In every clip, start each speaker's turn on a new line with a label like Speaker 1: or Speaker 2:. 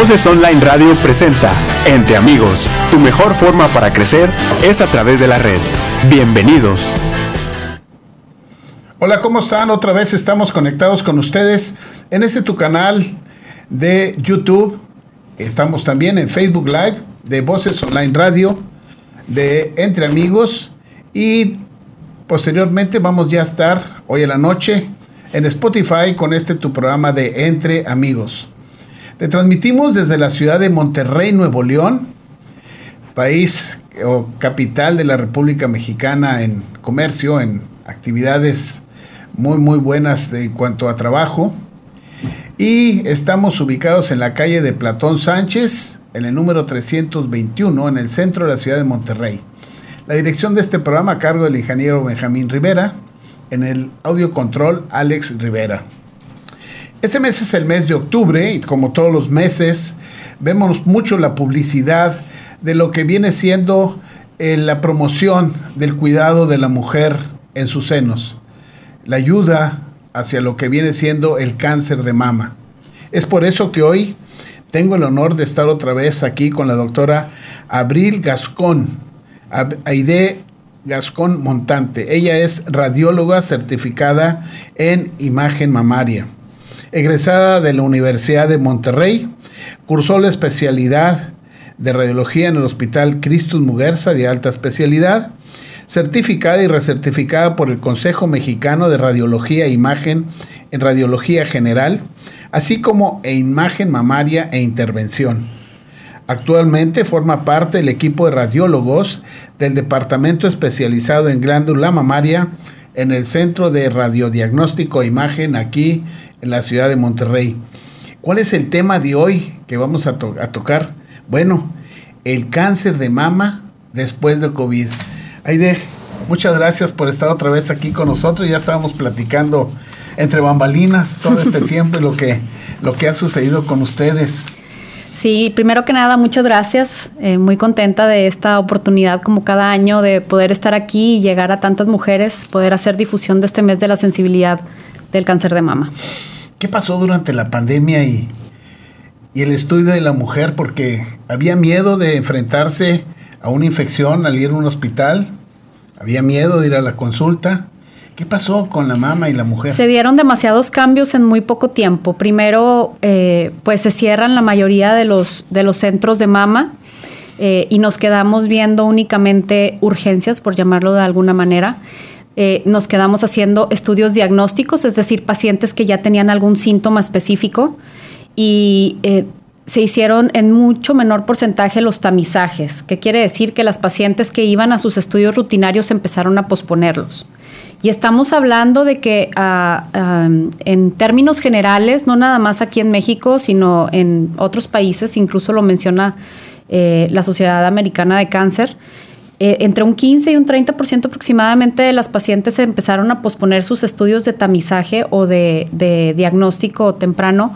Speaker 1: Voces Online Radio presenta Entre Amigos. Tu mejor forma para crecer es a través de la red. Bienvenidos.
Speaker 2: Hola, ¿cómo están? Otra vez estamos conectados con ustedes en este tu canal de YouTube. Estamos también en Facebook Live de Voces Online Radio de Entre Amigos y posteriormente vamos ya a estar hoy en la noche en Spotify con este tu programa de Entre Amigos. Te transmitimos desde la ciudad de Monterrey, Nuevo León, país o capital de la República Mexicana en comercio, en actividades muy muy buenas en cuanto a trabajo. Y estamos ubicados en la calle de Platón Sánchez, en el número 321, en el centro de la ciudad de Monterrey. La dirección de este programa a cargo del ingeniero Benjamín Rivera, en el audio control Alex Rivera. Este mes es el mes de octubre y como todos los meses vemos mucho la publicidad de lo que viene siendo eh, la promoción del cuidado de la mujer en sus senos, la ayuda hacia lo que viene siendo el cáncer de mama. Es por eso que hoy tengo el honor de estar otra vez aquí con la doctora Abril Gascón, Aide Gascón Montante. Ella es radióloga certificada en imagen mamaria egresada de la Universidad de Monterrey, cursó la especialidad de radiología en el Hospital Cristus Muguerza de alta especialidad, certificada y recertificada por el Consejo Mexicano de Radiología e Imagen en Radiología General, así como en Imagen Mamaria e Intervención. Actualmente forma parte del equipo de radiólogos del Departamento Especializado en Glándula Mamaria en el Centro de Radiodiagnóstico e Imagen aquí en la ciudad de Monterrey. ¿Cuál es el tema de hoy que vamos a, tocar? Bueno, el cáncer de mama después de COVID. Aide, muchas gracias por estar otra vez aquí con nosotros. Ya estábamos platicando entre bambalinas todo este tiempo y lo que, lo que ha sucedido con ustedes.
Speaker 3: Sí, primero que nada, muchas gracias. Eh, muy contenta de esta oportunidad como cada año de poder estar aquí y llegar a tantas mujeres, poder hacer difusión de este mes de la sensibilidad del cáncer de mama.
Speaker 2: ¿Qué pasó durante la pandemia y, y el estudio de la mujer? Porque había miedo de enfrentarse a una infección al ir a un hospital, había miedo de ir a la consulta. ¿Qué pasó con la mama y la mujer?
Speaker 3: Se dieron demasiados cambios en muy poco tiempo. Primero, eh, pues se cierran la mayoría de los, de los centros de mama eh, y nos quedamos viendo únicamente urgencias, por llamarlo de alguna manera. Eh, nos quedamos haciendo estudios diagnósticos, es decir, pacientes que ya tenían algún síntoma específico y eh, se hicieron en mucho menor porcentaje los tamizajes, que quiere decir que las pacientes que iban a sus estudios rutinarios empezaron a posponerlos. Y estamos hablando de que ah, en términos generales, no nada más aquí en México, sino en otros países, incluso lo menciona eh, la Sociedad Americana de Cáncer, eh, entre un 15 y un 30% aproximadamente de las pacientes empezaron a posponer sus estudios de tamizaje o de, diagnóstico temprano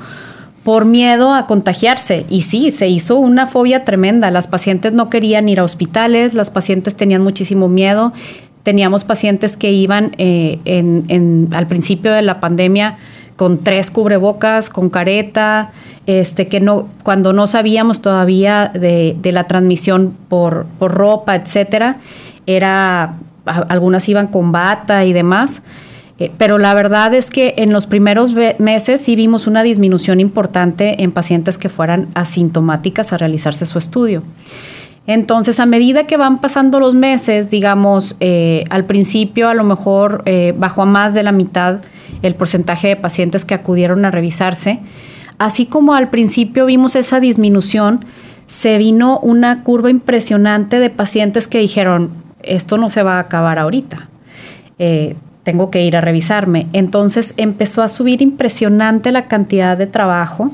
Speaker 3: por miedo a contagiarse. Y sí, se hizo una fobia tremenda. Las pacientes no querían ir a hospitales, las pacientes tenían muchísimo miedo. Teníamos pacientes que iban eh, en, al principio de la pandemia con tres cubrebocas, con careta, este, que no, cuando no sabíamos todavía de, la transmisión por, ropa, etcétera, era, algunas iban con bata y demás. Eh, pero la verdad es que en los primeros meses sí vimos una disminución importante en pacientes que fueran asintomáticas a realizarse su estudio. Entonces, a medida que van pasando los meses, digamos, eh, al principio a lo mejor eh, bajó a más de la mitad el porcentaje de pacientes que acudieron a revisarse, Así como al principio vimos esa disminución, se vino una curva impresionante de pacientes que dijeron, esto no se va a acabar ahorita, eh, tengo que ir a revisarme. Entonces empezó a subir impresionante la cantidad de trabajo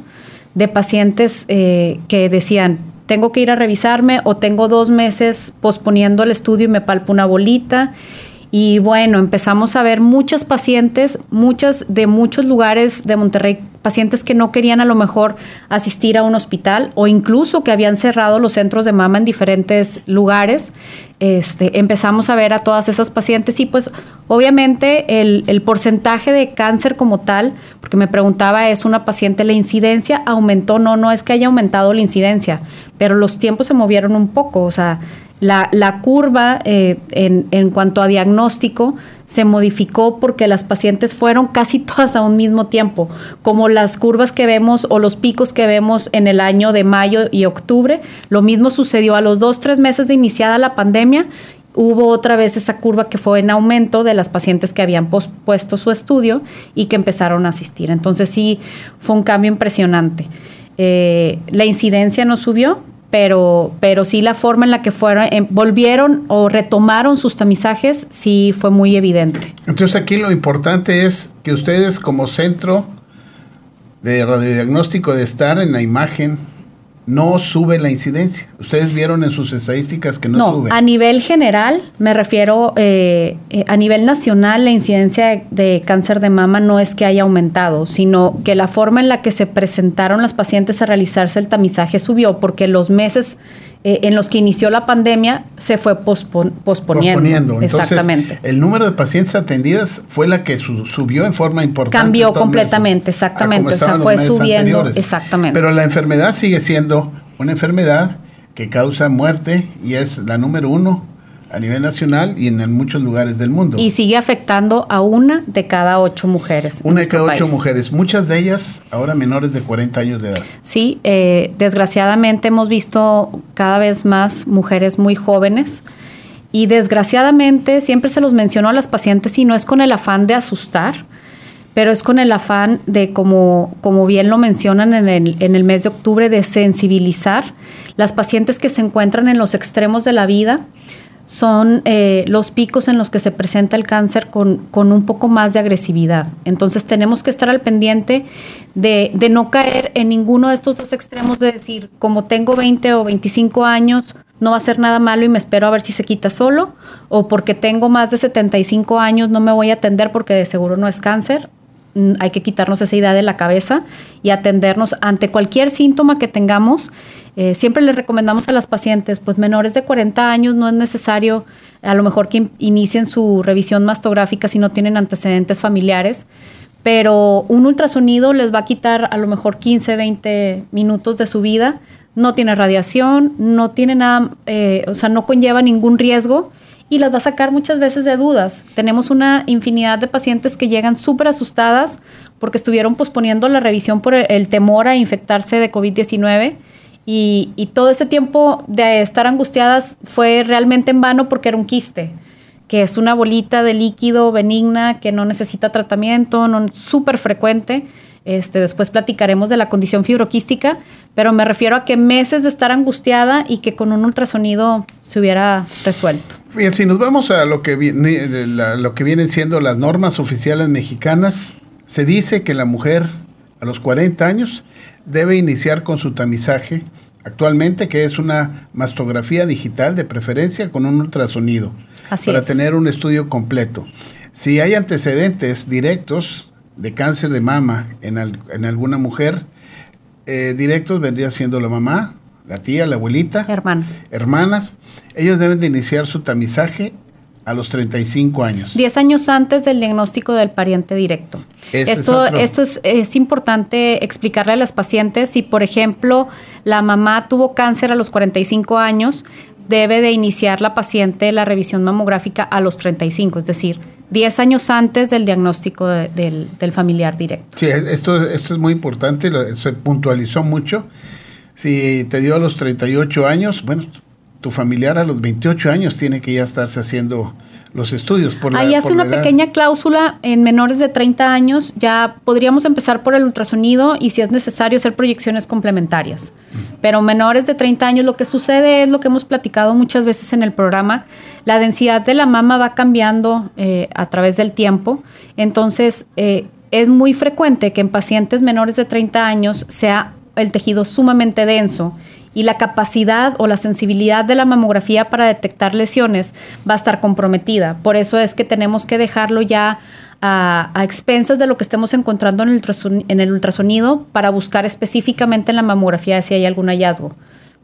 Speaker 3: de pacientes que decían, tengo que ir a revisarme o tengo dos meses posponiendo el estudio y me palpo una bolita. Y bueno, empezamos a ver muchas pacientes, muchas de muchos lugares de Monterrey pacientes que no querían a lo mejor asistir a un hospital o incluso que habían cerrado los centros de mama en diferentes lugares. Este, empezamos a ver a todas esas pacientes y pues obviamente el, el, porcentaje de cáncer como tal, porque me preguntaba, ¿es una paciente la incidencia? ¿Aumentó? No, no es que haya aumentado la incidencia, pero los tiempos se movieron un poco, o sea, la, curva eh, en, en, cuanto a diagnóstico se modificó porque las pacientes fueron casi todas a un mismo tiempo, como las curvas que vemos o los picos que vemos en el año de mayo y octubre. Lo mismo sucedió a los dos, tres meses de iniciada la pandemia. Hubo otra vez esa curva que fue en aumento de las pacientes que habían pospuesto su estudio y que empezaron a asistir. Entonces sí, fue un cambio impresionante. Eh, la incidencia no subió, pero, pero sí la forma en la que fueron, em, volvieron o retomaron sus tamizajes, sí fue muy evidente.
Speaker 2: Entonces aquí lo importante es que ustedes como centro de radiodiagnóstico de estar en la imagen no sube la incidencia. Ustedes vieron en sus estadísticas que no, no sube.
Speaker 3: A nivel general, me refiero, eh, eh, a nivel nacional, la incidencia de, cáncer de mama no es que haya aumentado, sino que la forma en la que se presentaron las pacientes a realizarse el tamizaje subió porque los meses eh, en los que inició la pandemia se fue posponiendo. posponiendo.
Speaker 2: exactamente. El número de pacientes atendidas fue la que subió en forma importante.
Speaker 3: Cambió completamente, exactamente. O sea, fue subiendo. Exactamente.
Speaker 2: Pero la enfermedad sigue siendo una enfermedad que causa muerte y es la número uno a nivel nacional y en muchos lugares del mundo.
Speaker 3: Y sigue afectando a una de cada ocho mujeres.
Speaker 2: Una de cada ocho mujeres, muchas de ellas ahora menores de 40 años de edad.
Speaker 3: Sí, eh, desgraciadamente hemos visto cada vez más mujeres muy jóvenes y desgraciadamente siempre se los menciono a las pacientes y no es con el afán de asustar, pero es con el afán de, como, como bien lo mencionan en el, en el mes de octubre, de sensibilizar las pacientes que se encuentran en los extremos de la vida son eh, los picos en los que se presenta el cáncer con, con, un poco más de agresividad. Entonces tenemos que estar al pendiente de, de, no caer en ninguno de estos dos extremos de decir, como tengo 20 o 25 años, no va a ser nada malo y me espero a ver si se quita solo, o porque tengo más de 75 años, no me voy a atender porque de seguro no es cáncer. Mm, hay que quitarnos esa idea de la cabeza y atendernos ante cualquier síntoma que tengamos eh, siempre les recomendamos a las pacientes, pues menores de 40 años no es necesario a lo mejor que inicien su revisión mastográfica si no tienen antecedentes familiares, pero un ultrasonido les va a quitar a lo mejor 15, 20 minutos de su vida, no tiene radiación, no tiene nada, eh, o sea, no conlleva ningún riesgo y las va a sacar muchas veces de dudas. Tenemos una infinidad de pacientes que llegan súper asustadas porque estuvieron posponiendo la revisión por el temor a infectarse de COVID-19 y, todo ese tiempo de estar angustiadas fue realmente en vano porque era un quiste, que es una bolita de líquido benigna que no necesita tratamiento, no súper frecuente. Este, después platicaremos de la condición fibroquística, pero me refiero a que meses de estar angustiada y que con un ultrasonido se hubiera resuelto.
Speaker 2: Si nos vamos a lo que, lo que vienen siendo las normas oficiales mexicanas, se dice que la mujer a los 40 años debe iniciar con su tamizaje actualmente, que es una mastografía digital de preferencia con un ultrasonido, para tener un estudio completo. Si hay antecedentes directos de cáncer de mama en, en alguna mujer, eh, directos vendría siendo la mamá, la tía, la abuelita, hermanas. Ellos deben de iniciar su tamizaje a los 35 años.
Speaker 3: 10 años antes del diagnóstico del pariente directo. esto es, esto es, es, importante explicarle a las pacientes si, por ejemplo, la mamá tuvo cáncer a los 45 años, debe de iniciar la paciente la revisión mamográfica a los 35, es decir, 10 años antes del diagnóstico del, del, familiar directo.
Speaker 2: Sí, esto, esto es muy importante, se puntualizó mucho. Si te dio a los 38 años, bueno, tu familiar a los 28 años tiene que ya estarse haciendo los estudios.
Speaker 3: Por Ahí hace una pequeña cláusula en menores de 30 años, ya podríamos empezar por el ultrasonido y si es necesario hacer proyecciones complementarias. Pero menores de 30 años lo que sucede es lo que hemos platicado muchas veces en el programa, la densidad de la mama va cambiando eh, a través del tiempo, entonces eh, es muy frecuente que en pacientes menores de 30 años sea el tejido sumamente denso y la capacidad o la sensibilidad de la mamografía para detectar lesiones va a estar comprometida. Por eso es que tenemos que dejarlo ya a, expensas de lo que estemos encontrando en el, en ultrasonido para buscar específicamente en la mamografía si hay algún hallazgo.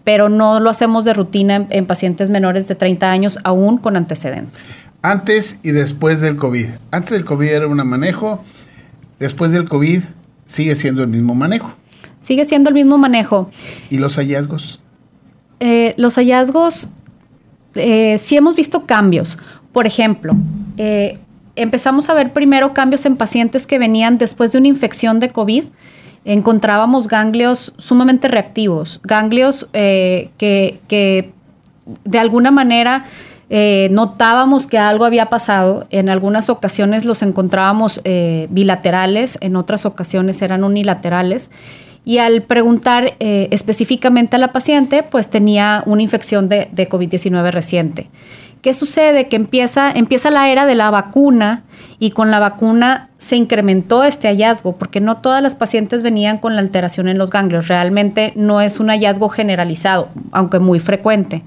Speaker 3: Pero no lo hacemos de rutina en, pacientes menores de 30 años, aún con antecedentes.
Speaker 2: Antes y después del COVID. Antes del COVID era un manejo, después del COVID sigue siendo el mismo manejo.
Speaker 3: Sigue siendo el mismo manejo.
Speaker 2: ¿Y los hallazgos?
Speaker 3: Eh, los hallazgos, eh, sí hemos visto cambios. Por ejemplo, eh, empezamos a ver primero cambios en pacientes que venían después de una infección de COVID. Encontrábamos ganglios sumamente reactivos, ganglios eh, que, de alguna manera eh, notábamos que algo había pasado. En algunas ocasiones los encontrábamos eh, bilaterales, en otras ocasiones eran unilaterales. Y al preguntar específicamente a la paciente, pues tenía una infección de, de COVID-19 reciente. ¿Qué sucede? Que empieza, empieza la era de la vacuna y con la vacuna se incrementó este hallazgo, porque no todas las pacientes venían con la alteración en los ganglios. Realmente no es un hallazgo generalizado, aunque muy frecuente.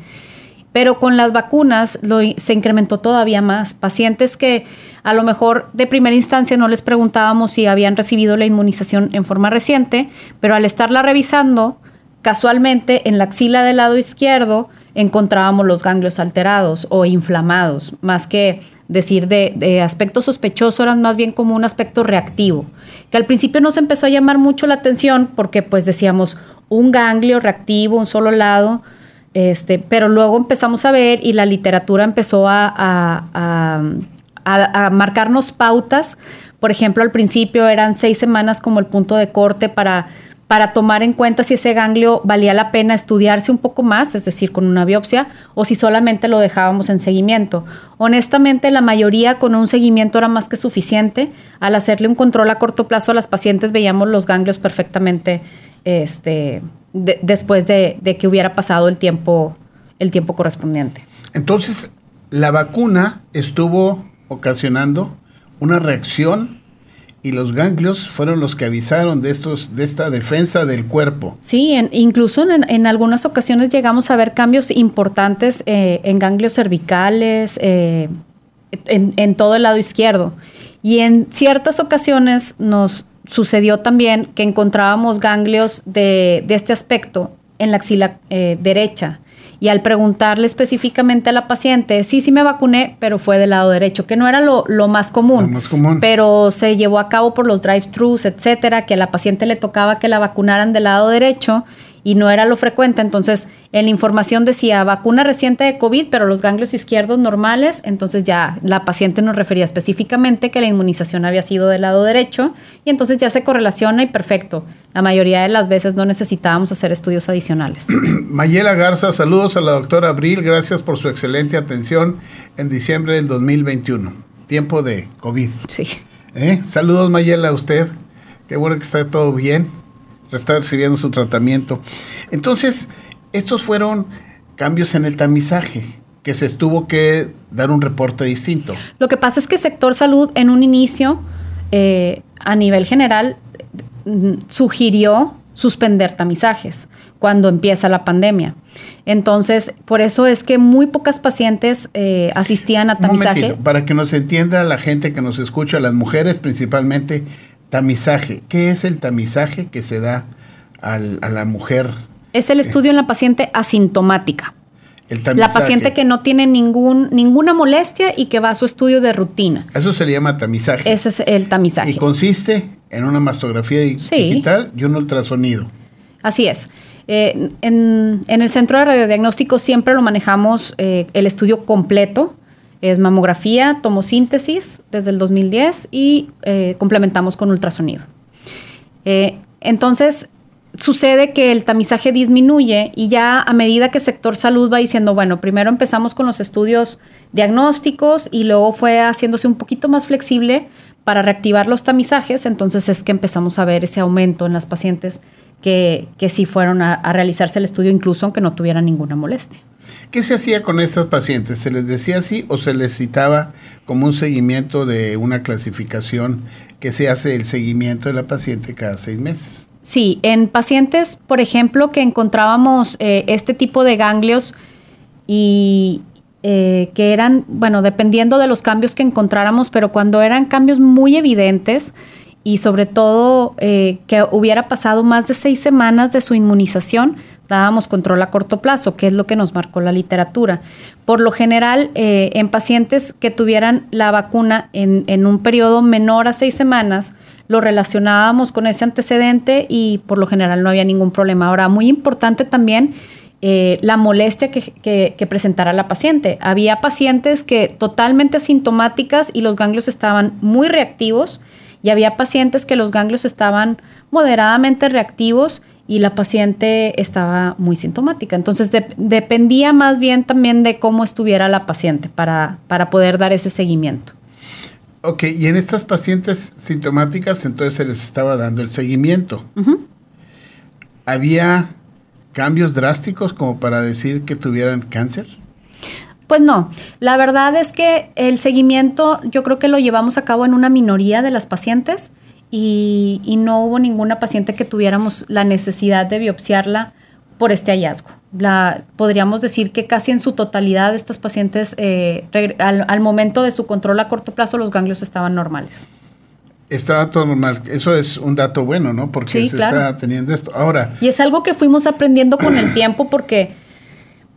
Speaker 3: Pero con las vacunas se incrementó todavía más. Pacientes que a lo mejor de primera instancia no les preguntábamos si habían recibido la inmunización en forma reciente, pero al estarla revisando, casualmente en la axila del lado izquierdo encontrábamos los ganglios alterados o inflamados, más que decir de, aspecto sospechoso, eran más bien como un aspecto reactivo, que al principio nos empezó a llamar mucho la atención porque pues decíamos un ganglio reactivo, un solo lado, este, pero luego empezamos a ver y la literatura empezó a, marcarnos pautas. Por ejemplo, al principio eran seis semanas como el punto de corte para para tomar en cuenta si ese ganglio valía la pena estudiarse un poco más, es decir, con una biopsia, o si solamente lo dejábamos en seguimiento. Honestamente, la mayoría con un seguimiento era más que suficiente. Al hacerle un control a corto plazo a las pacientes veíamos los ganglios perfectamente este, después de, de, que hubiera pasado el tiempo, el tiempo correspondiente.
Speaker 2: Entonces, la vacuna estuvo ocasionando una reacción y los ganglios fueron los que avisaron de estos de esta defensa del cuerpo.
Speaker 3: Sí, incluso en, algunas ocasiones llegamos a ver cambios importantes eh, en ganglios cervicales, eh, en, todo el lado izquierdo. Y en ciertas ocasiones nos sucedió también que encontrábamos ganglios de, de este aspecto en la axila eh, derecha y al preguntarle específicamente a la paciente, sí, sí me vacuné, pero fue del lado derecho, que no era lo, más común.
Speaker 2: más común.
Speaker 3: Pero se llevó a cabo por los drive-thrus, etcétera, que a la paciente le tocaba que la vacunaran del lado derecho y no era lo frecuente. Entonces, en la información decía vacuna reciente de COVID, pero los ganglios izquierdos normales. Entonces, ya la paciente nos refería específicamente que la inmunización había sido del lado derecho y entonces ya se correlaciona y perfecto. La mayoría de las veces no necesitábamos hacer estudios adicionales.
Speaker 2: Mayela Garza, saludos a la doctora Abril. Gracias por su excelente atención en diciembre del 2021. Tiempo de COVID.
Speaker 3: Sí.
Speaker 2: ¿Eh? Saludos, Mayela, a usted. Qué bueno que está todo bien está recibiendo su tratamiento. Entonces, estos fueron cambios en el tamizaje que se tuvo que dar un reporte distinto.
Speaker 3: Lo que pasa es que sector salud en un inicio, eh, a nivel general, mm, sugirió suspender tamizajes cuando empieza la pandemia. Entonces, por eso es que muy pocas pacientes eh, asistían a tamizaje.
Speaker 2: para que nos entienda la gente que nos escucha, las mujeres principalmente, Tamizaje. ¿Qué es el tamizaje que se da a la mujer?
Speaker 3: Es el estudio en la paciente asintomática. la paciente que no tiene ningún, ninguna molestia y que va a su estudio de rutina.
Speaker 2: Eso se le llama tamizaje.
Speaker 3: Ese es el tamizaje.
Speaker 2: Y consiste en una mastografía digital y un ultrasonido.
Speaker 3: Así es. Eh, en, el centro de radiodiagnóstico siempre lo manejamos eh, el estudio completo es mamografía, tomosíntesis desde el 2010 y eh, complementamos con ultrasonido. Eh, entonces, sucede que el tamizaje disminuye y ya a medida que sector salud va diciendo, bueno, primero empezamos con los estudios diagnósticos y luego fue haciéndose un poquito más flexible para reactivar los tamizajes, entonces es que empezamos a ver ese aumento en las pacientes que, que sí fueron a realizarse el estudio incluso aunque no tuvieran ninguna molestia.
Speaker 2: ¿Qué se hacía con estas pacientes? ¿Se les decía así o se les citaba como un seguimiento de una clasificación que se hace el seguimiento de la paciente cada seis meses?
Speaker 3: Sí, en pacientes, por ejemplo, que encontrábamos eh, este tipo de ganglios y, eh, que eran, bueno, dependiendo de los cambios que encontráramos, pero cuando eran cambios muy evidentes y sobre todo eh, que hubiera pasado más de seis semanas de su inmunización, dábamos control a corto plazo, que es lo que nos marcó la literatura. Por lo general, eh, en pacientes que tuvieran la vacuna en, en, un periodo menor a seis semanas, lo relacionábamos con ese antecedente y por lo general no había ningún problema. Ahora, muy importante también eh, la molestia que, que, que, presentara la paciente. Había pacientes que totalmente asintomáticas y los ganglios estaban muy reactivos y había pacientes que los ganglios estaban moderadamente reactivos y la paciente estaba muy sintomática. Entonces dependía más bien también de cómo estuviera la paciente para, para poder dar ese seguimiento.
Speaker 2: Ok, y en estas pacientes sintomáticas entonces se les estaba dando el seguimiento. Uh -huh. ¿Había cambios drásticos como para decir que tuvieran cáncer?
Speaker 3: Pues no, la verdad es que el seguimiento yo creo que lo llevamos a cabo en una minoría de las pacientes y, y no hubo ninguna paciente que tuviéramos la necesidad de biopsiarla por este hallazgo. La, podríamos decir que casi en su totalidad estas pacientes eh, al, al, momento de su control a corto plazo los ganglios estaban normales.
Speaker 2: Estaba todo normal. Eso es un dato bueno, ¿no? Porque
Speaker 3: sí,
Speaker 2: se
Speaker 3: claro.
Speaker 2: está teniendo esto. Ahora.
Speaker 3: Y es algo que fuimos aprendiendo con el tiempo porque,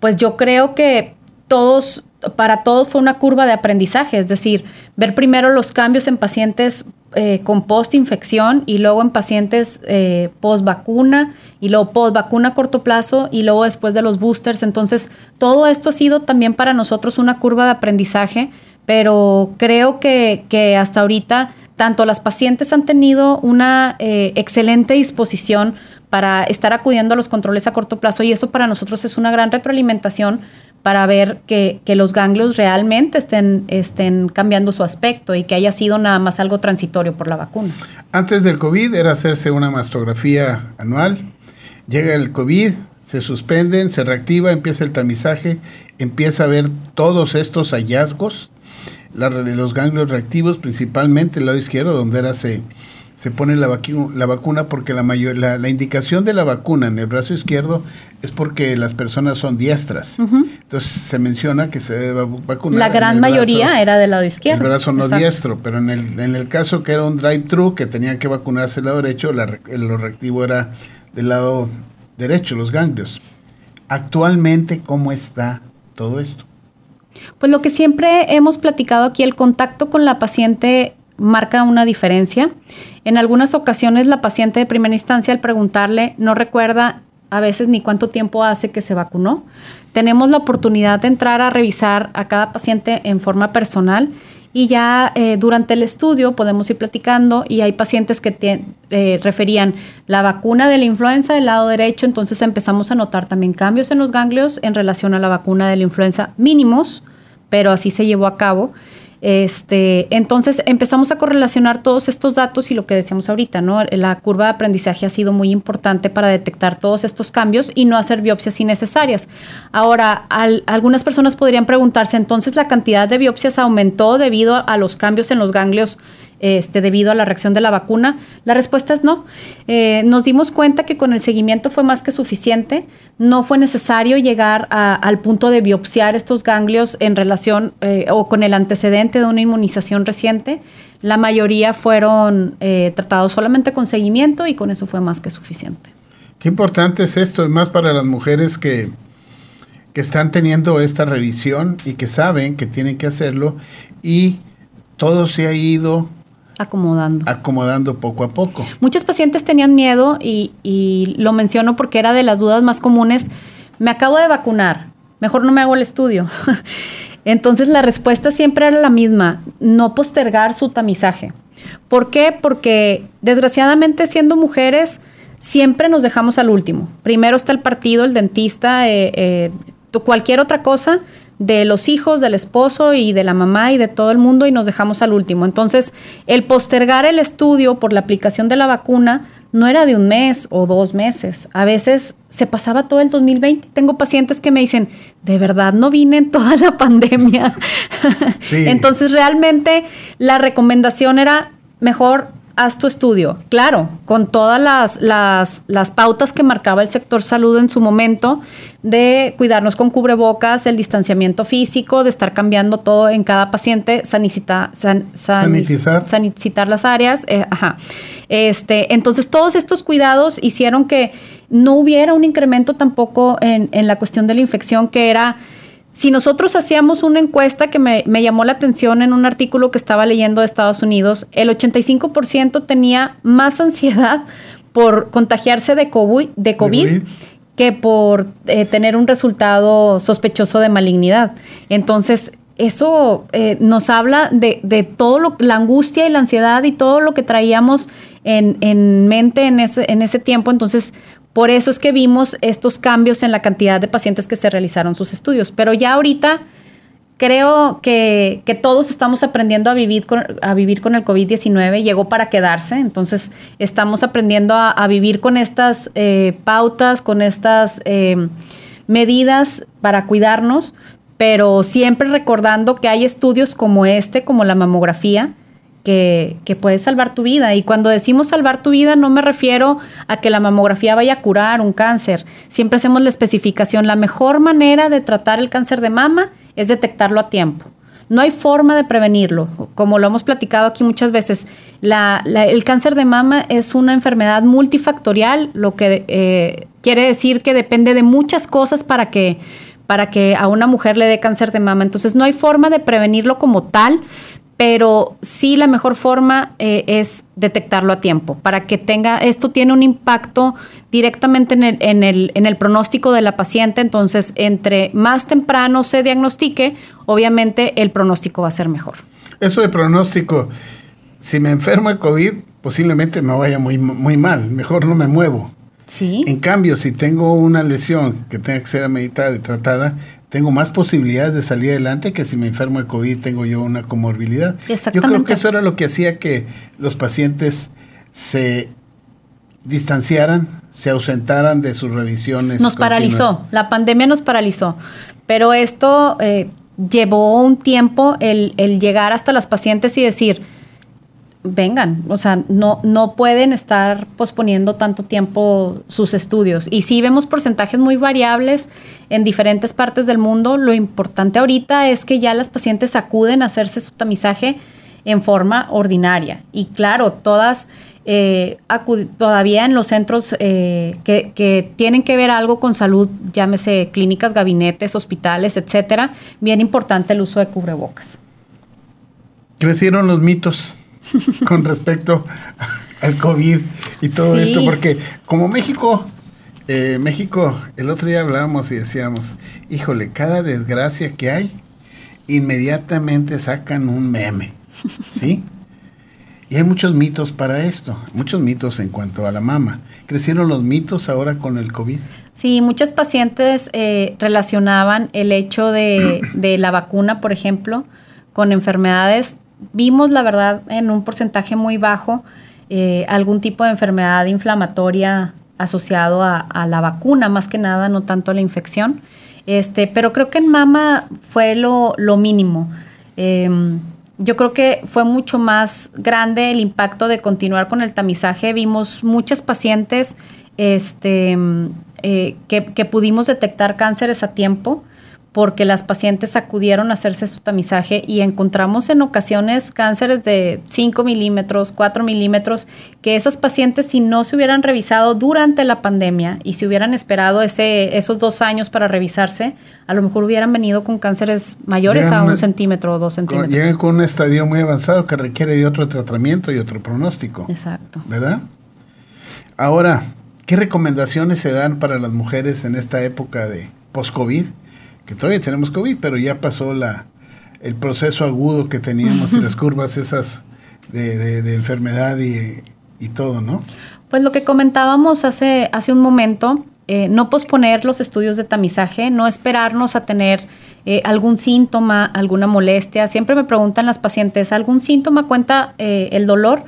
Speaker 3: pues yo creo que todos, para todos fue una curva de aprendizaje. Es decir, ver primero los cambios en pacientes eh, con post-infección y luego en pacientes eh, post-vacuna y luego post-vacuna a corto plazo y luego después de los boosters. Entonces, todo esto ha sido también para nosotros una curva de aprendizaje, pero creo que, que hasta ahorita tanto las pacientes han tenido una eh, excelente disposición para estar acudiendo a los controles a corto plazo y eso para nosotros es una gran retroalimentación para ver que, los ganglios realmente estén, estén cambiando su aspecto y que haya sido nada más algo transitorio por la vacuna.
Speaker 2: Antes del COVID era hacerse una mastografía anual, llega el COVID, se suspenden, se reactiva, empieza el tamizaje, empieza a ver todos estos hallazgos, la, los ganglios reactivos, principalmente el lado izquierdo, donde era se, se pone la, la vacuna, porque la, mayor, la, la, indicación de la vacuna en el brazo izquierdo es porque las personas son diestras. Uh -huh. Entonces se menciona que se debe vacunar.
Speaker 3: La gran mayoría
Speaker 2: brazo,
Speaker 3: era del lado izquierdo.
Speaker 2: El brazo no Exacto. diestro, pero en el, en el caso que era un drive-thru, que tenía que vacunarse el lado derecho, la, lo reactivo era del lado derecho, los ganglios. Actualmente, ¿cómo está todo esto?
Speaker 3: Pues lo que siempre hemos platicado aquí, el contacto con la paciente marca una diferencia. En algunas ocasiones la paciente de primera instancia al preguntarle no recuerda a veces ni cuánto tiempo hace que se vacunó. Tenemos la oportunidad de entrar a revisar a cada paciente en forma personal y ya eh, durante el estudio podemos ir platicando y hay pacientes que te, eh, referían la vacuna de la influenza del lado derecho, entonces empezamos a notar también cambios en los ganglios en relación a la vacuna de la influenza mínimos, pero así se llevó a cabo. Este, entonces empezamos a correlacionar todos estos datos y lo que decíamos ahorita, ¿no? La curva de aprendizaje ha sido muy importante para detectar todos estos cambios y no hacer biopsias innecesarias. Ahora, al, algunas personas podrían preguntarse, entonces la cantidad de biopsias aumentó debido a los cambios en los ganglios este, debido a la reacción de la vacuna? La respuesta es no. Eh, nos dimos cuenta que con el seguimiento fue más que suficiente. No fue necesario llegar al punto de biopsiar estos ganglios en relación eh, o con el antecedente de una inmunización reciente. La mayoría fueron eh, tratados solamente con seguimiento y con eso fue más que suficiente.
Speaker 2: Qué importante es esto, es más para las mujeres que, que están teniendo esta revisión y que saben que tienen que hacerlo y todo se ha ido
Speaker 3: acomodando.
Speaker 2: Acomodando poco a poco.
Speaker 3: Muchas pacientes tenían miedo y, y, lo menciono porque era de las dudas más comunes. Me acabo de vacunar, mejor no me hago el estudio. Entonces la respuesta siempre era la misma, no postergar su tamizaje. ¿Por qué? Porque desgraciadamente siendo mujeres siempre nos dejamos al último. Primero está el partido, el dentista, eh, eh, cualquier otra cosa de los hijos, del esposo y de la mamá y de todo el mundo y nos dejamos al último. Entonces, el postergar el estudio por la aplicación de la vacuna no era de un mes o dos meses. A veces se pasaba todo el 2020. Tengo pacientes que me dicen, de verdad no vine en toda la pandemia. Sí. Entonces, realmente la recomendación era mejor haz tu estudio. Claro, con todas las, las, las, pautas que marcaba el sector salud en su momento, de cuidarnos con cubrebocas, el distanciamiento físico, de estar cambiando todo en cada paciente, sanitizar. sanitizar las áreas. Eh, ajá. Este, entonces, todos estos cuidados hicieron que no hubiera un incremento tampoco en, en la cuestión de la infección, que era si nosotros hacíamos una encuesta que me, llamó la atención en un artículo que estaba leyendo de Estados Unidos, el 85% tenía más ansiedad por contagiarse de COVID, de COVID, que por eh, tener un resultado sospechoso de malignidad. Entonces, eso eh, nos habla de, de todo lo, la angustia y la ansiedad y todo lo que traíamos en, en mente en ese, en ese tiempo. Entonces, por eso es que vimos estos cambios en la cantidad de pacientes que se realizaron sus estudios. Pero ya ahorita creo que, todos estamos aprendiendo a vivir con, el COVID-19. Llegó para quedarse. Entonces estamos aprendiendo a, vivir con estas eh, pautas, con estas eh, medidas para cuidarnos, pero siempre recordando que hay estudios como este, como la mamografía, que, que, puede salvar tu vida. Y cuando decimos salvar tu vida, no me refiero a que la mamografía vaya a curar un cáncer. Siempre hacemos la especificación. La mejor manera de tratar el cáncer de mama es detectarlo a tiempo. No hay forma de prevenirlo. Como lo hemos platicado aquí muchas veces, el cáncer de mama es una enfermedad multifactorial, lo que eh, quiere decir que depende de muchas cosas para que para que a una mujer le dé cáncer de mama. Entonces no hay forma de prevenirlo como tal, pero sí la mejor forma eh, es detectarlo a tiempo para que tenga, esto tiene un impacto directamente en el, en, el, en el pronóstico de la paciente, entonces entre más temprano se diagnostique, obviamente el pronóstico va a ser mejor.
Speaker 2: Eso de pronóstico, si me enfermo de COVID, posiblemente me vaya muy, muy mal, mejor no me muevo.
Speaker 3: Sí.
Speaker 2: En cambio, si tengo una lesión que tenga que ser meditada y tratada, tengo más posibilidades de salir adelante que si me enfermo de COVID tengo yo una comorbilidad. Yo creo que eso era lo que hacía que los pacientes se distanciaran, se ausentaran de sus revisiones.
Speaker 3: Nos paralizó, la pandemia nos paralizó, pero esto eh, llevó un tiempo el, el llegar hasta las pacientes y decir, vengan, o sea, no, no pueden estar posponiendo tanto tiempo sus estudios. Y sí vemos porcentajes muy variables en diferentes partes del mundo. Lo importante ahorita es que ya las pacientes acuden a hacerse su tamizaje en forma ordinaria. Y claro, todas eh, todavía en los centros eh, que, que, tienen que ver algo con salud, llámese clínicas, gabinetes, hospitales, etcétera, bien importante el uso de cubrebocas.
Speaker 2: Crecieron los mitos con respecto al COVID y todo esto, porque como México, eh, México, el otro día hablábamos y decíamos, híjole, cada desgracia que hay, inmediatamente sacan un meme, ¿sí? Y hay muchos mitos para esto, muchos mitos en cuanto a la mama. ¿Crecieron los mitos ahora con el COVID?
Speaker 3: Sí, muchos pacientes eh, relacionaban el hecho de, de la vacuna, por ejemplo, con enfermedades vimos, la verdad, en un porcentaje muy bajo eh, algún tipo de enfermedad inflamatoria asociado a, la vacuna, más que nada, no tanto a la infección. Este, pero creo que en mama fue lo, mínimo. Em, yo creo que fue mucho más grande el impacto de continuar con el tamizaje. Vimos muchas pacientes este, eh, que, que, pudimos detectar cánceres a tiempo porque las pacientes acudieron a hacerse su tamizaje y encontramos en ocasiones cánceres de 5 milímetros, 4 milímetros, que esas pacientes si no se hubieran revisado durante la pandemia y si hubieran esperado ese, esos dos años para revisarse, a lo mejor hubieran venido con cánceres mayores a un centímetro o dos centímetros.
Speaker 2: llegan con un estadio muy avanzado que requiere de otro tratamiento y otro pronóstico.
Speaker 3: Exacto.
Speaker 2: ¿Verdad? Ahora, ¿qué recomendaciones se dan para las mujeres en esta época de post-COVID? Que todavía tenemos COVID, pero ya pasó la, el proceso agudo que teníamos y las curvas esas de, enfermedad y, todo, ¿no?
Speaker 3: Pues lo que comentábamos hace, hace un momento, eh, no posponer los estudios de tamizaje, no esperarnos a tener eh, algún síntoma, alguna molestia. Siempre me preguntan las pacientes, ¿algún síntoma cuenta eh, el dolor?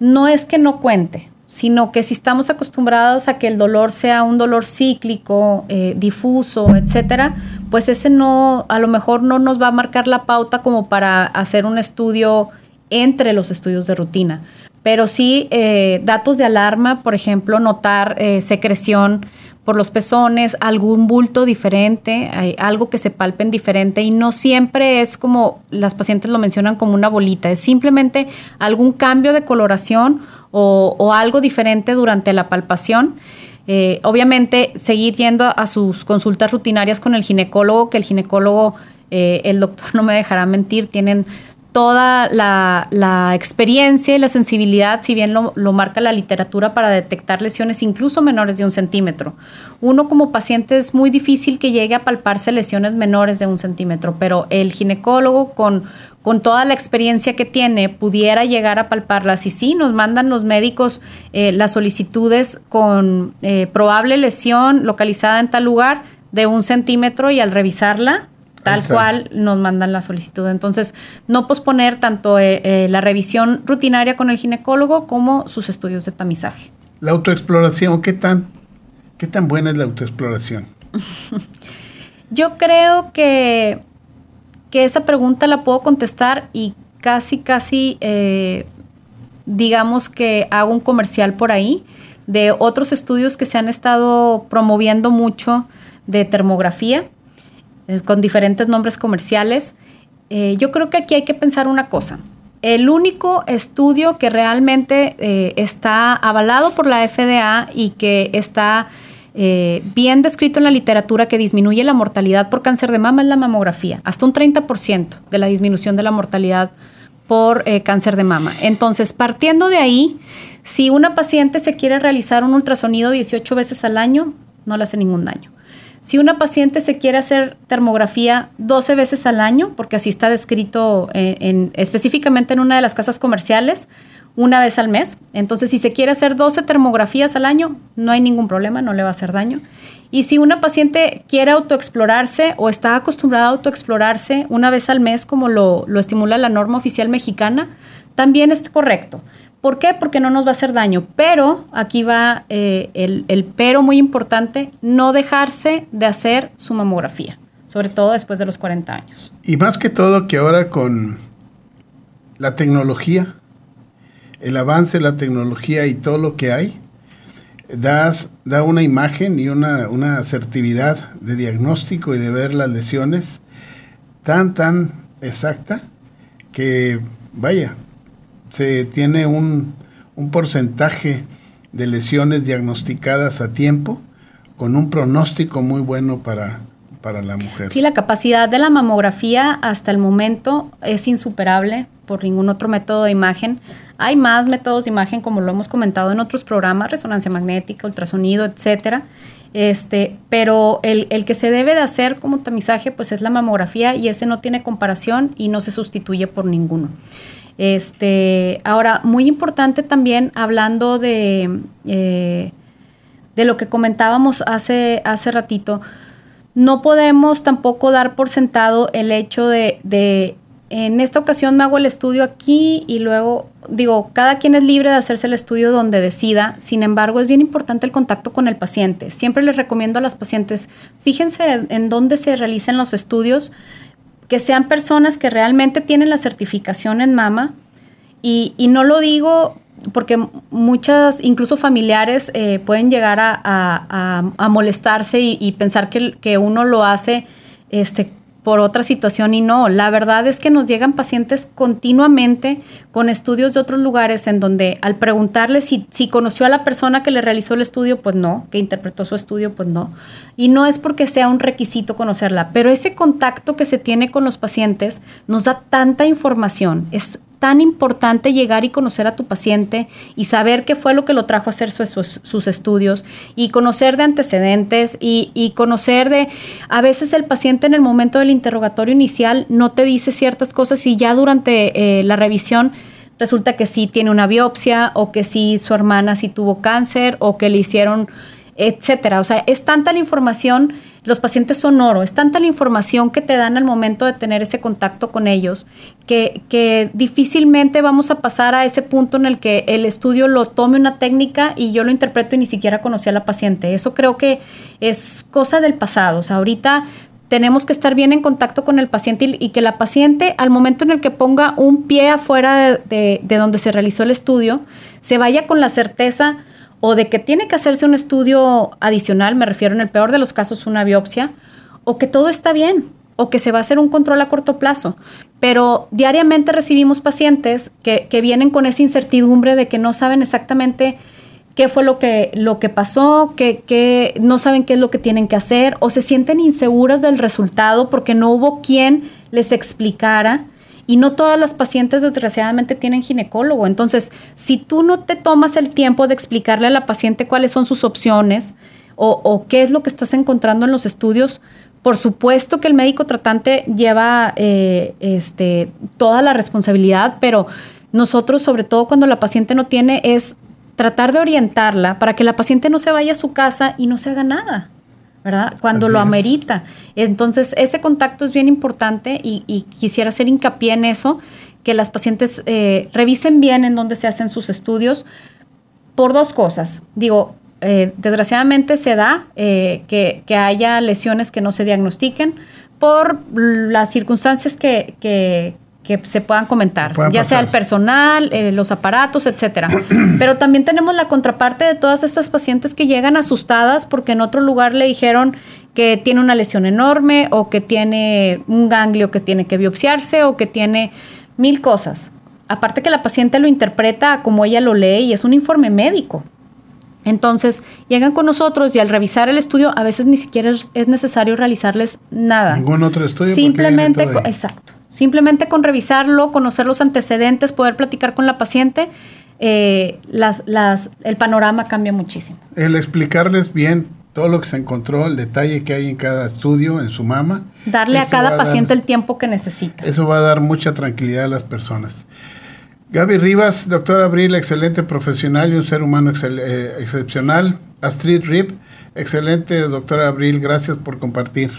Speaker 3: No es que no cuente, sino que si estamos acostumbrados a que el dolor sea un dolor cíclico, eh, difuso, etcétera, pues ese no, a lo mejor no nos va a marcar la pauta como para hacer un estudio entre los estudios de rutina. pero sí eh, datos de alarma, por ejemplo, notar eh, secreción por los pezones, algún bulto diferente, algo que se palpen diferente y no siempre es como las pacientes lo mencionan como una bolita, es simplemente algún cambio de coloración o, algo diferente durante la palpación. Eh, obviamente, seguir yendo a sus consultas rutinarias con el ginecólogo, que el ginecólogo, el doctor no me dejará mentir, tienen toda la, experiencia y la sensibilidad, si bien lo, marca la literatura, para detectar lesiones incluso menores de un centímetro. Uno como paciente es muy difícil que llegue a palparse lesiones menores de un centímetro, pero el ginecólogo con, con toda la experiencia que tiene pudiera llegar a palparlas. Y sí, nos mandan los médicos eh, las solicitudes con eh, probable lesión localizada en tal lugar de un centímetro y al revisarla tal cual nos mandan la solicitud. Entonces, no posponer tanto eh, eh, la revisión rutinaria con el ginecólogo como sus estudios de tamizaje.
Speaker 2: La autoexploración, ¿qué tan, qué tan buena es la autoexploración?
Speaker 3: Yo creo que, que esa pregunta la puedo contestar y casi, casi, eh, digamos que hago un comercial por ahí de otros estudios que se han estado promoviendo mucho de termografía eh, con diferentes nombres comerciales. Eh, yo creo que aquí hay que pensar una cosa. El único estudio que realmente está avalado por la FDA y que está bien descrito en la literatura que disminuye la mortalidad por cáncer de mama es la mamografía, hasta un 30% de la disminución de la mortalidad por cáncer de mama. Entonces, partiendo de ahí, si una paciente se quiere realizar un ultrasonido 18 veces al año, no le hace ningún daño. Si una paciente se quiere hacer termografía 12 veces al año, porque así está descrito en, específicamente en una de las casas comerciales, una vez al mes. Entonces, si se quiere hacer 12 termografías al año, no hay ningún problema, no le va a hacer daño. Y si una paciente quiere autoexplorarse o está acostumbrada a autoexplorarse una vez al mes, como lo, lo estimula la norma oficial mexicana, también es correcto. ¿Por qué? Porque no nos va a hacer daño. Pero aquí va eh, el, pero muy importante, no dejarse de hacer su mamografía, sobre todo después de los 40 años.
Speaker 2: Y más que todo que ahora con la tecnología, el avance la tecnología y todo lo que hay, das, da una imagen y una, una asertividad de diagnóstico y de ver las lesiones tan, tan exacta que, vaya, se tiene un, porcentaje de lesiones diagnosticadas a tiempo con un pronóstico muy bueno para, para la mujer.
Speaker 3: Sí, la capacidad de la mamografía hasta el momento es insuperable por ningún otro método de imagen. Hay más métodos de imagen, como lo hemos comentado en otros programas, resonancia magnética, ultrasonido, etcétera. Este, pero el, el, que se debe de hacer como tamizaje, pues es la mamografía y ese no tiene comparación y no se sustituye por ninguno. Este, ahora, muy importante también, hablando de, eh, de lo que comentábamos hace, hace ratito, no podemos tampoco dar por sentado el hecho de, de, en esta ocasión me hago el estudio aquí y luego, digo, cada quien es libre de hacerse el estudio donde decida, sin embargo, es bien importante el contacto con el paciente. Siempre les recomiendo a las pacientes, fíjense en dónde se realicen los estudios, que sean personas que realmente tienen la certificación en mama. Y, no lo digo porque muchas, incluso familiares, eh, pueden llegar a, molestarse y, pensar que, que, uno lo hace este, por otra situación y no. La verdad es que nos llegan pacientes continuamente con estudios de otros lugares en donde al preguntarle si, si conoció a la persona que le realizó el estudio, pues no, que interpretó su estudio, pues no. Y no es porque sea un requisito conocerla, pero ese contacto que se tiene con los pacientes nos da tanta información, es tan importante llegar y conocer a tu paciente y saber qué fue lo que lo trajo a hacer sus, estudios y conocer de antecedentes y, conocer de, a veces el paciente en el momento del interrogatorio inicial no te dice ciertas cosas y ya durante eh, la revisión resulta que sí tiene una biopsia o que sí su hermana sí tuvo cáncer o que le hicieron etcétera. O sea, es tanta la información, los pacientes son oro, es tanta la información que te dan al momento de tener ese contacto con ellos, que, que difícilmente vamos a pasar a ese punto en el que el estudio lo tome una técnica y yo lo interpreto y ni siquiera conocí a la paciente. Eso creo que es cosa del pasado. O sea, ahorita tenemos que estar bien en contacto con el paciente y, que la paciente, al momento en el que ponga un pie afuera de, donde se realizó el estudio, se vaya con la certeza o de que tiene que hacerse un estudio adicional, me refiero en el peor de los casos una biopsia, o que todo está bien, o que se va a hacer un control a corto plazo. Pero diariamente recibimos pacientes que, que vienen con esa incertidumbre de que no saben exactamente qué fue lo que, lo que pasó, que, no saben qué es lo que tienen que hacer o se sienten inseguras del resultado porque no hubo quien les explicara. Y no todas las pacientes desgraciadamente tienen ginecólogo. Entonces, si tú no te tomas el tiempo de explicarle a la paciente cuáles son sus opciones o, qué es lo que estás encontrando en los estudios, por supuesto que el médico tratante lleva eh, este, toda la responsabilidad, pero nosotros, sobre todo cuando la paciente no tiene, es tratar de orientarla para que la paciente no se vaya a su casa y no se haga nada, ¿verdad? Cuando lo amerita. Entonces, ese contacto es bien importante y, quisiera hacer hincapié en eso, que las pacientes eh, revisen bien en dónde se hacen sus estudios por dos cosas. Digo, eh, desgraciadamente se da eh, que, que, haya lesiones que no se diagnostiquen por las circunstancias que, que, que se puedan comentar, ya sea el personal, eh, los aparatos, etcétera. Pero también tenemos la contraparte de todas estas pacientes que llegan asustadas porque en otro lugar le dijeron que tiene una lesión enorme o que tiene un ganglio que tiene que biopsiarse o que tiene mil cosas. Aparte que la paciente lo interpreta como ella lo lee y es un informe médico. Entonces, llegan con nosotros y al revisar el estudio, a veces ni siquiera es necesario realizarles nada.
Speaker 2: Ningún otro estudio.
Speaker 3: Simplemente, exacto. Simplemente con revisarlo, conocer los antecedentes, poder platicar con la paciente, eh, las, las, el panorama cambia muchísimo.
Speaker 2: El explicarles bien todo lo que se encontró, el detalle que hay en cada estudio, en su mama.
Speaker 3: Darle a cada paciente el tiempo que necesita.
Speaker 2: Eso va a dar mucha tranquilidad a las personas. Gaby Rivas, doctor Abril, excelente profesional y un ser humano eh, excepcional. Astrid Rip, excelente doctora Abril, gracias por compartir.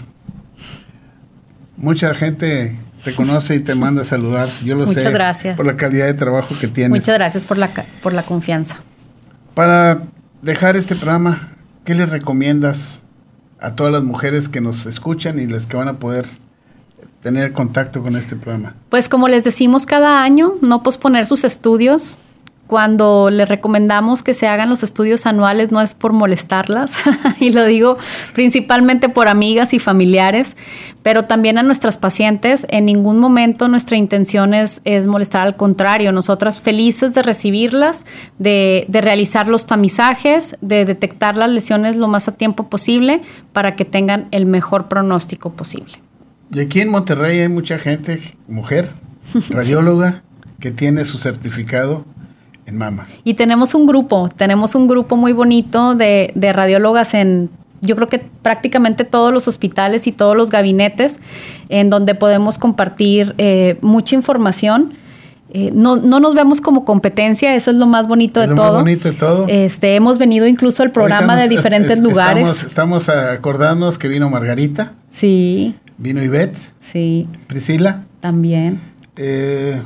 Speaker 2: Mucha gente te conoce y te manda a saludar. Yo lo
Speaker 3: Muchas
Speaker 2: sé.
Speaker 3: gracias.
Speaker 2: Por la calidad de trabajo que tienes.
Speaker 3: Muchas gracias por la, por la confianza.
Speaker 2: Para dejar este programa, ¿qué le recomiendas a todas las mujeres que nos escuchan y las que van a poder tener contacto con este programa?
Speaker 3: Pues como les decimos cada año, no posponer sus estudios, cuando le recomendamos que se hagan los estudios anuales no es por molestarlas, y lo digo principalmente por amigas y familiares, pero también a nuestras pacientes. En ningún momento nuestra intención es, molestar, al contrario, nosotras felices de recibirlas, de, de realizar los tamizajes, de detectar las lesiones lo más a tiempo posible para que tengan el mejor pronóstico posible.
Speaker 2: Y aquí en Monterrey hay mucha gente, mujer, radióloga, que tiene su certificado Mama.
Speaker 3: Y tenemos un grupo, tenemos un grupo muy bonito de, de radiólogas en yo creo que prácticamente todos los hospitales y todos los gabinetes en donde podemos compartir eh, mucha información. Eh, no, no, nos vemos como competencia, eso es lo más bonito de todo.
Speaker 2: bonito de todo.
Speaker 3: Este, hemos venido incluso al programa de diferentes lugares.
Speaker 2: Estamos, acordándonos que vino Margarita.
Speaker 3: Sí.
Speaker 2: Vino Ivette.
Speaker 3: Sí.
Speaker 2: Priscila.
Speaker 3: También.
Speaker 2: Eh,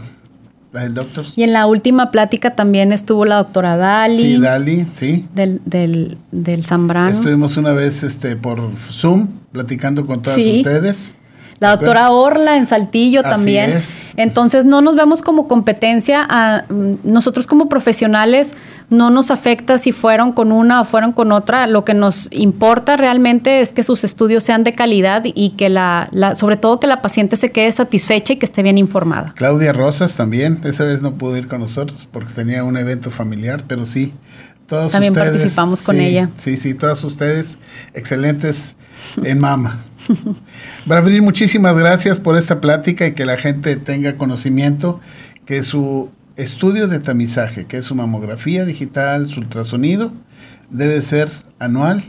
Speaker 2: doctor.
Speaker 3: Y en la última plática también estuvo la doctora Dali.
Speaker 2: Sí, Dali, sí.
Speaker 3: Del, del, del Zambrano.
Speaker 2: Estuvimos una vez este, por Zoom platicando con todas ustedes.
Speaker 3: La doctora Orla en Saltillo también. Entonces no nos vemos como competencia. A, mm, nosotros como profesionales no nos afecta si fueron con una o fueron con otra. Lo que nos importa realmente es que sus estudios sean de calidad y que la, sobre todo que la paciente se quede satisfecha y que esté bien informada.
Speaker 2: Claudia Rosas también. Esa vez no pudo ir con nosotros porque tenía un evento familiar, pero sí. Todos
Speaker 3: también participamos con ella.
Speaker 2: Sí, sí, todas ustedes excelentes en mama. Brabril, muchísimas gracias por esta plática y que la gente tenga conocimiento que su estudio de tamizaje, que es su mamografía digital, su ultrasonido, debe ser anual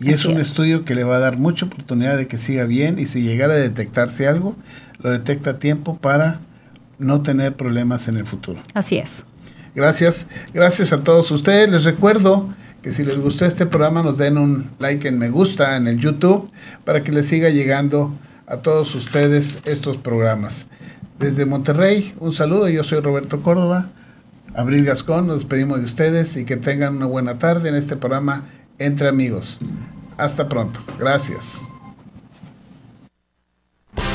Speaker 2: y es un estudio que le va a dar mucha oportunidad de que siga bien y si llegara a detectarse algo, lo detecta a tiempo para no tener problemas en el futuro.
Speaker 3: Así es.
Speaker 2: Gracias, gracias a todos ustedes. Les recuerdo que si les gustó este programa nos den un like en me gusta en el YouTube para que les siga llegando a todos ustedes estos programas. Desde Monterrey, un saludo, yo soy Roberto Córdoba, Abril Gascón, nos despedimos de ustedes y que tengan una buena tarde en este programa Entre Amigos. Hasta pronto, gracias.